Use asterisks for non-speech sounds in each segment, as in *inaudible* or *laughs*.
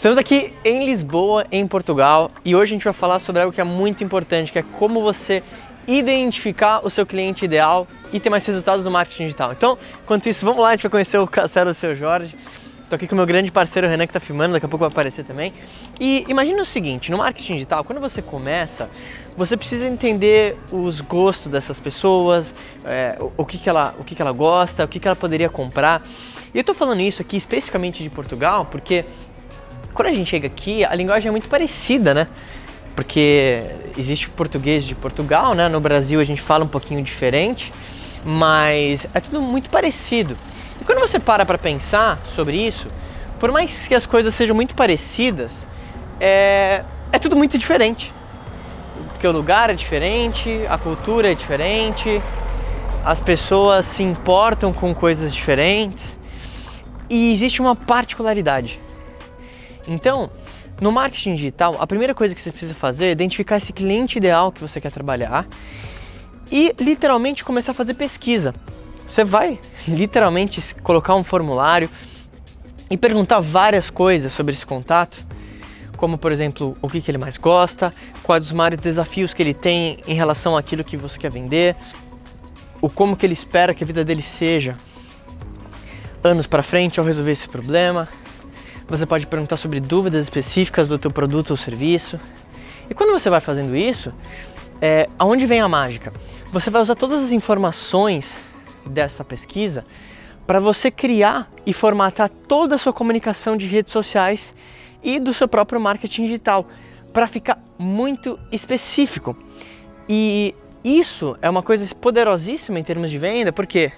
Estamos aqui em Lisboa, em Portugal, e hoje a gente vai falar sobre algo que é muito importante, que é como você identificar o seu cliente ideal e ter mais resultados no marketing digital. Então, enquanto isso, vamos lá, a gente vai conhecer o castelo seu Jorge. Estou aqui com o meu grande parceiro Renan que está filmando, daqui a pouco vai aparecer também. E imagine o seguinte, no marketing digital, quando você começa, você precisa entender os gostos dessas pessoas, é, o, o, que, que, ela, o que, que ela gosta, o que, que ela poderia comprar. E eu estou falando isso aqui especificamente de Portugal, porque quando a gente chega aqui, a linguagem é muito parecida, né? Porque existe o português de Portugal, né? No Brasil a gente fala um pouquinho diferente, mas é tudo muito parecido. E quando você para para pensar sobre isso, por mais que as coisas sejam muito parecidas, é, é tudo muito diferente. Porque o lugar é diferente, a cultura é diferente, as pessoas se importam com coisas diferentes e existe uma particularidade então, no marketing digital, a primeira coisa que você precisa fazer é identificar esse cliente ideal que você quer trabalhar e literalmente começar a fazer pesquisa. Você vai *laughs* literalmente colocar um formulário e perguntar várias coisas sobre esse contato, como por exemplo, o que, que ele mais gosta, quais os maiores desafios que ele tem em relação àquilo que você quer vender, o como que ele espera que a vida dele seja anos para frente ao resolver esse problema, você pode perguntar sobre dúvidas específicas do teu produto ou serviço. E quando você vai fazendo isso, é, aonde vem a mágica? Você vai usar todas as informações dessa pesquisa para você criar e formatar toda a sua comunicação de redes sociais e do seu próprio marketing digital para ficar muito específico. E isso é uma coisa poderosíssima em termos de venda, porque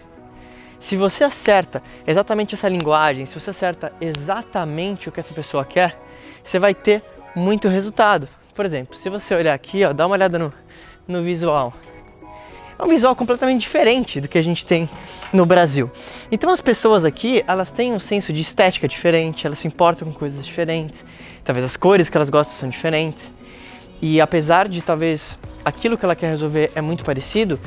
se você acerta exatamente essa linguagem, se você acerta exatamente o que essa pessoa quer, você vai ter muito resultado. Por exemplo, se você olhar aqui, ó, dá uma olhada no, no visual. É um visual completamente diferente do que a gente tem no Brasil. Então as pessoas aqui, elas têm um senso de estética diferente, elas se importam com coisas diferentes, talvez as cores que elas gostam são diferentes. E apesar de talvez aquilo que ela quer resolver é muito parecido,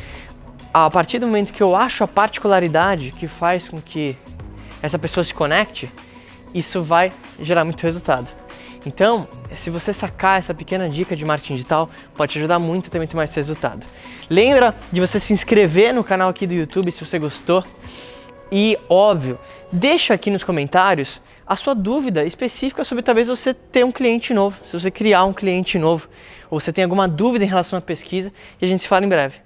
a partir do momento que eu acho a particularidade que faz com que essa pessoa se conecte, isso vai gerar muito resultado. Então, se você sacar essa pequena dica de marketing digital, pode te ajudar muito a ter mais resultado. Lembra de você se inscrever no canal aqui do YouTube se você gostou. E, óbvio, deixa aqui nos comentários a sua dúvida específica sobre talvez você ter um cliente novo, se você criar um cliente novo, ou você tem alguma dúvida em relação à pesquisa, e a gente se fala em breve.